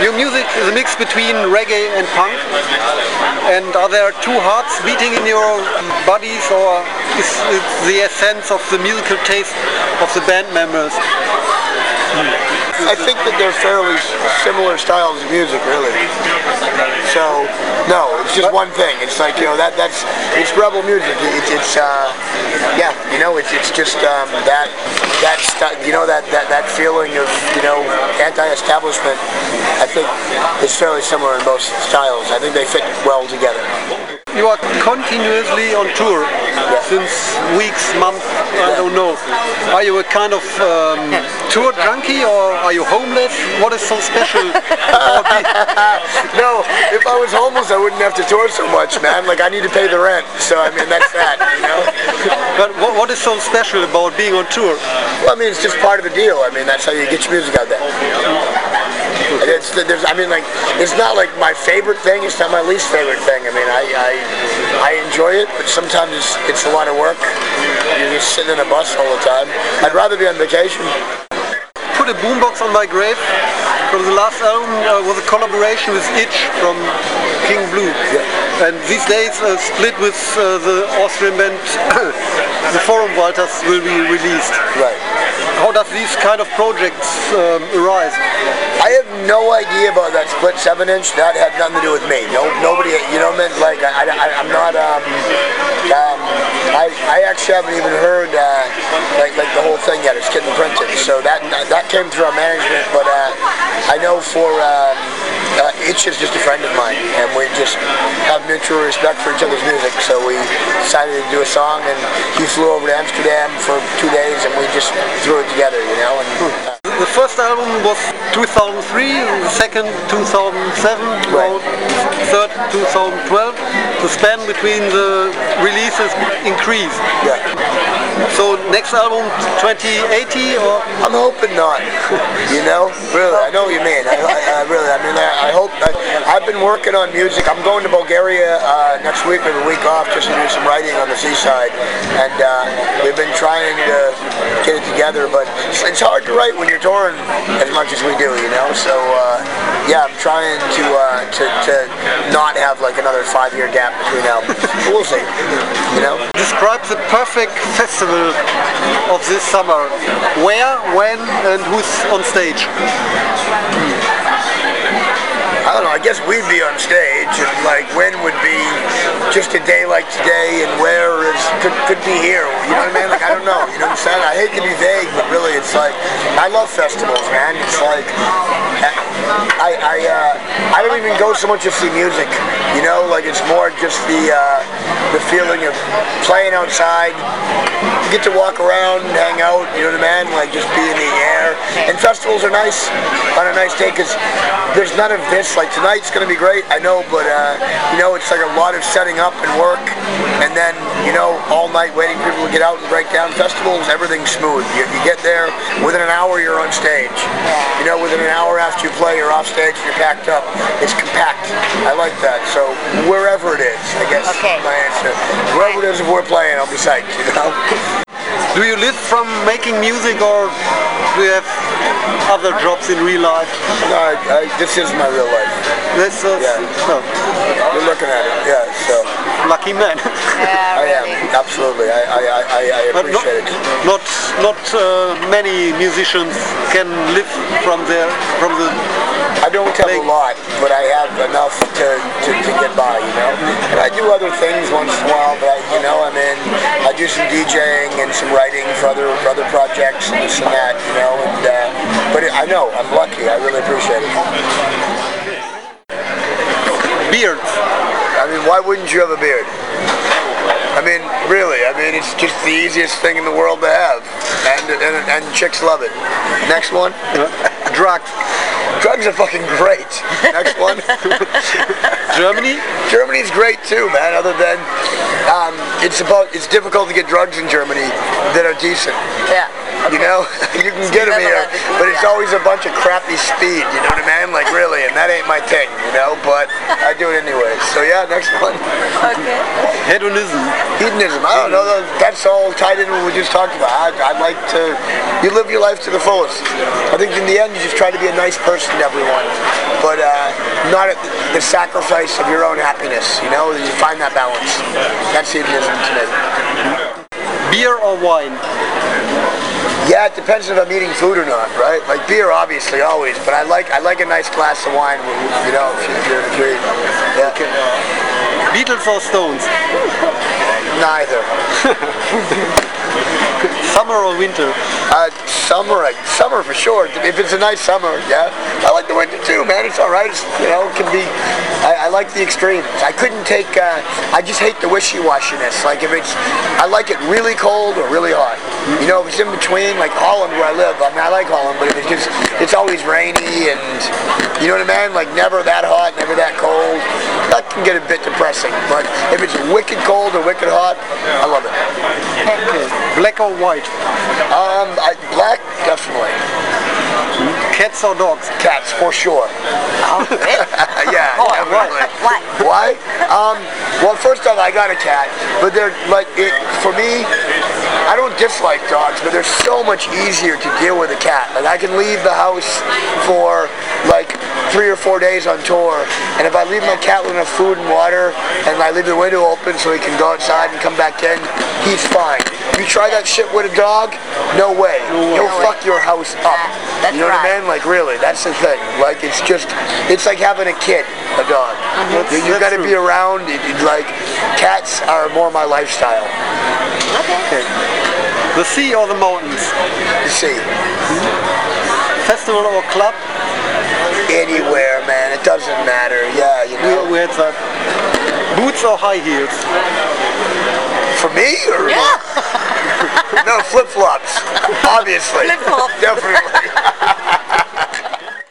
your music is a mix between reggae and punk. And are there two hearts beating in your bodies, or is it the essence of the musical taste of the band members? Hmm. I think that they're fairly similar styles of music, really. So, no, it's just one thing. It's like you know that that's it's rebel music. It's, it's uh, yeah, you know, it's it's just um, that that st- you know that, that that feeling of you know anti-establishment. I think is fairly similar in both styles. I think they fit well together. You are continuously on tour since weeks, months, I don't know. Are you a kind of um, tour junkie or are you homeless? What is so special no, if I was homeless, I wouldn't have to tour so much, man. Like I need to pay the rent, so I mean that's that, you know. What, is so special about being on tour? Well, I mean it's just part of the deal. I mean that's how you get your music out there. And It's there's I mean like it's not like my favorite thing. It's not my least favorite thing. I mean I I, I enjoy it, but sometimes it's it's a lot of work. You're just sitting in a bus all the time. I'd rather be on vacation. Put a boombox on my grave. From the last album uh, was a collaboration with Itch from King Blues. And these days uh, split with uh, the Austrian band The Forum Walters will be released. Right. How does these kind of projects um, arise? I have no idea about that split seven inch. That had nothing to do with me. No, nobody. You know, what I mean, like I, I, I'm not. Um, um, I, I actually haven't even heard uh, like like the whole thing yet. It's getting printed, so that that came through our management. But uh, I know for. Uh, Itch is just a friend of mine, and we just have mutual respect for each other's music. So we decided to do a song, and he flew over to Amsterdam for two days, and we just threw it together, you know. And uh, The first album was 2003, the second 2007, Right. or third 2012. The span between the releases increased. yeah. So next album 2080 or I'm hoping not. You know, really, I know what you mean. I, I really, I mean, I, I hope. I, I've been working on music. I'm going to Bulgaria uh, next week. We have a week off just to do some writing on the seaside, and uh, we've been trying to get it together. But it's, it's hard to write when you're touring as much as we do. You know, so uh, yeah, I'm trying to, uh, to to not have like another five-year gap between albums. But we'll see. You know. describe the perfect festival of this summer. Where, when, and who's on stage? I don't know. I guess we'd be on stage, and like when would be just a day like today, and where is could, could be here. You know what I mean? Like I don't know. You know what I'm saying? I hate to be vague, but really, it's like I love festivals, man. It's like I I uh, I don't even go so much to see music. You know, like it's more just the uh, the feeling of playing outside. You get to walk around and hang out. You know what I mean? Like just be in the air. And festivals are nice on a nice day because there's none of this. Like tonight's gonna be great, I know, but uh, you know it's like a lot of setting up and work, and then you know all night waiting for people to get out and break down. Festivals, everything's smooth. You, you get there within an hour, you're on stage. You know, within an hour after you play, you're off stage, you're packed up. It's compact. I like that. So wherever it is, I guess Okay. my answer. Wherever it is, if we're playing, I'll be psyched. You know. Do you live from making music or do you have other jobs in real life? No, I, I, this is my real life. That's uh, Yeah. no, You're looking at it. Yeah. So lucky man. Yeah, I am absolutely. I I, I, I- I But not, appreciate it. not, not uh, many musicians can live from their, from the. I don't have a lot, but I have enough to, to, to get by, you know. And I do other things once in a while, but I, you know, I mean, I do some DJing and some writing for other for other projects and this and that, you know. And uh, but it, I know I'm lucky. I really appreciate it. Beards. I mean, why wouldn't you have a beard? I mean, really. I mean, it's just the easiest thing in the world to have, and and, and chicks love it. Next one. Drugs. Drugs are fucking great. Next one. Germany? Germany's great too, man. Other than it's about it's difficult to get drugs in Germany that are decent. Yeah. You know, you can get them here, but it's yeah. always a bunch of crappy speed. You know what I mean? Like really, and that ain't my thing. You know, but I do it anyway. So yeah, next one. Okay. Hedonism. Hedonism. I don't know. That's all tied in with what we just talked about. I, I like to. You live your life to the fullest. I think in the end, you just try to be a nice person to everyone, but uh, not at the sacrifice of your own happiness. You know, you find that balance. That's hedonism Beer or wine? Yeah, it depends if I'm eating food or not, right? Like beer, obviously, always. But I like I like a nice glass of wine. You know, if you're, if you're eating. Yeah. Beatles or Stones? Neither. Summer or winter? Uh, summer, summer for sure. If it's a nice summer, yeah. I like the winter too, man. It's all right. It's, you know, it can be. I, I like the extremes. I couldn't take. Uh, I just hate the wishy-washiness. Like if it's, I like it really cold or really hot. You know, if it's in between, like Holland where I live. I mean, I like Holland, but if it's just, it's always rainy and, you know what I mean? Like never that hot, never that cold. That can get a bit depressing. But if it's wicked cold or wicked hot, I love it. Okay. Black or white? Um, I, black, definitely. Cats or dogs? Cats, for sure. Oh, yeah, Oh, definitely. Why? Why? Um, well, first off, I got a cat, but they're like it for me. I don't dislike dogs, but they're so much easier to deal with a cat. Like I can leave the house for like three or four days on tour, and if I leave my cat with enough food and water, and I leave the window open so he can go outside and come back in, he's fine. You try that shit with a dog, no way. He'll No way. fuck your house up. That's you know what I mean? Like really, that's the thing. Like it's just, it's like having a kid, a dog. Mm-hmm. You, you got to be around. It, it- like cats are more my lifestyle. Okay. Okay. The sea or the mountains? You see, Festival or club? Anywhere, man, it doesn't matter. Yeah, you Where, know. where's that? Boots or high heels? For me, or Yeah. no flip flops? Obviously, Flip-flops. definitely.